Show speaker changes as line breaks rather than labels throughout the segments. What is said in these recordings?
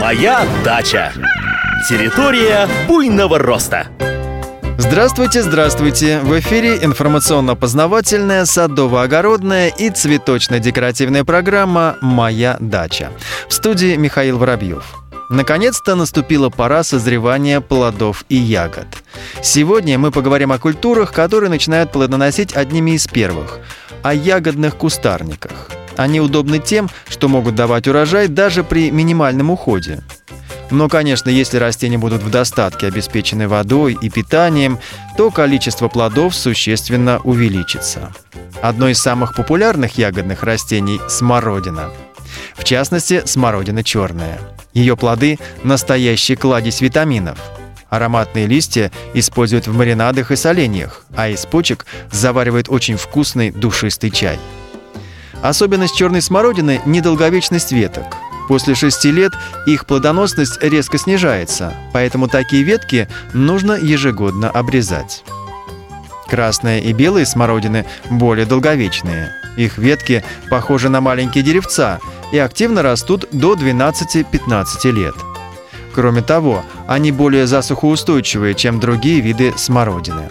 Моя дача. Территория буйного роста.
Здравствуйте, здравствуйте! В эфире информационно-познавательная, садово-огородная и цветочно-декоративная программа «Моя дача». В студии Михаил Воробьев. Наконец-то наступила пора созревания плодов и ягод. Сегодня мы поговорим о культурах, которые начинают плодоносить одними из первых – о ягодных кустарниках. Они удобны тем, что могут давать урожай даже при минимальном уходе. Но, конечно, если растения будут в достатке обеспечены водой и питанием, то количество плодов существенно увеличится. Одно из самых популярных ягодных растений – смородина. В частности, смородина черная. Ее плоды – настоящий кладезь витаминов. Ароматные листья используют в маринадах и соленьях, а из почек заваривают очень вкусный душистый чай. Особенность черной смородины – недолговечность веток – После шести лет их плодоносность резко снижается, поэтому такие ветки нужно ежегодно обрезать. Красные и белые смородины более долговечные. Их ветки похожи на маленькие деревца и активно растут до 12-15 лет. Кроме того, они более засухоустойчивые, чем другие виды смородины.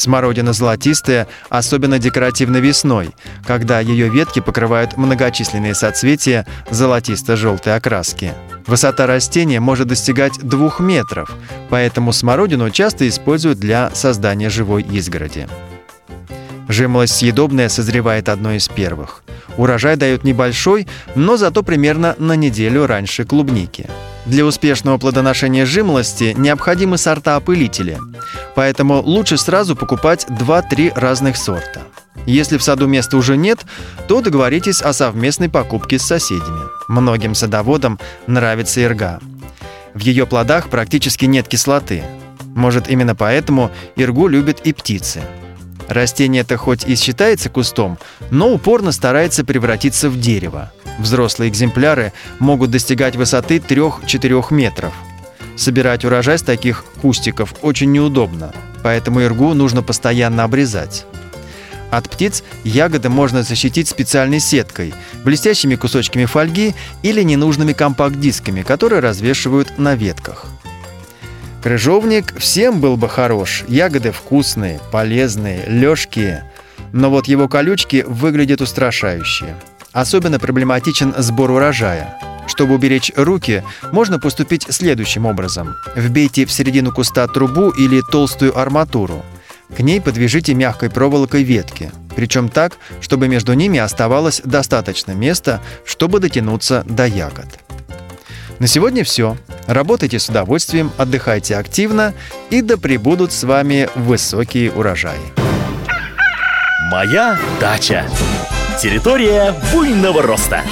Смородина золотистая, особенно декоративна весной, когда ее ветки покрывают многочисленные соцветия золотисто-желтой окраски. Высота растения может достигать двух метров, поэтому смородину часто используют для создания живой изгороди. Жимолость съедобная созревает одной из первых. Урожай дает небольшой, но зато примерно на неделю раньше клубники. Для успешного плодоношения жимолости необходимы сорта-опылители, поэтому лучше сразу покупать 2-3 разных сорта. Если в саду места уже нет, то договоритесь о совместной покупке с соседями. Многим садоводам нравится ирга. В ее плодах практически нет кислоты. Может, именно поэтому иргу любят и птицы. Растение это хоть и считается кустом, но упорно старается превратиться в дерево. Взрослые экземпляры могут достигать высоты 3-4 метров. Собирать урожай с таких кустиков очень неудобно, поэтому иргу нужно постоянно обрезать. От птиц ягоды можно защитить специальной сеткой, блестящими кусочками фольги или ненужными компакт-дисками, которые развешивают на ветках. Крыжовник всем был бы хорош, ягоды вкусные, полезные, лёжкие, но вот его колючки выглядят устрашающе. Особенно проблематичен сбор урожая. Чтобы уберечь руки, можно поступить следующим образом. Вбейте в середину куста трубу или толстую арматуру. К ней подвяжите мягкой проволокой ветки, причем так, чтобы между ними оставалось достаточно места, чтобы дотянуться до ягод. На сегодня все. Работайте с удовольствием, отдыхайте активно и да пребудут с вами высокие урожаи.
Моя дача. Территория буйного роста.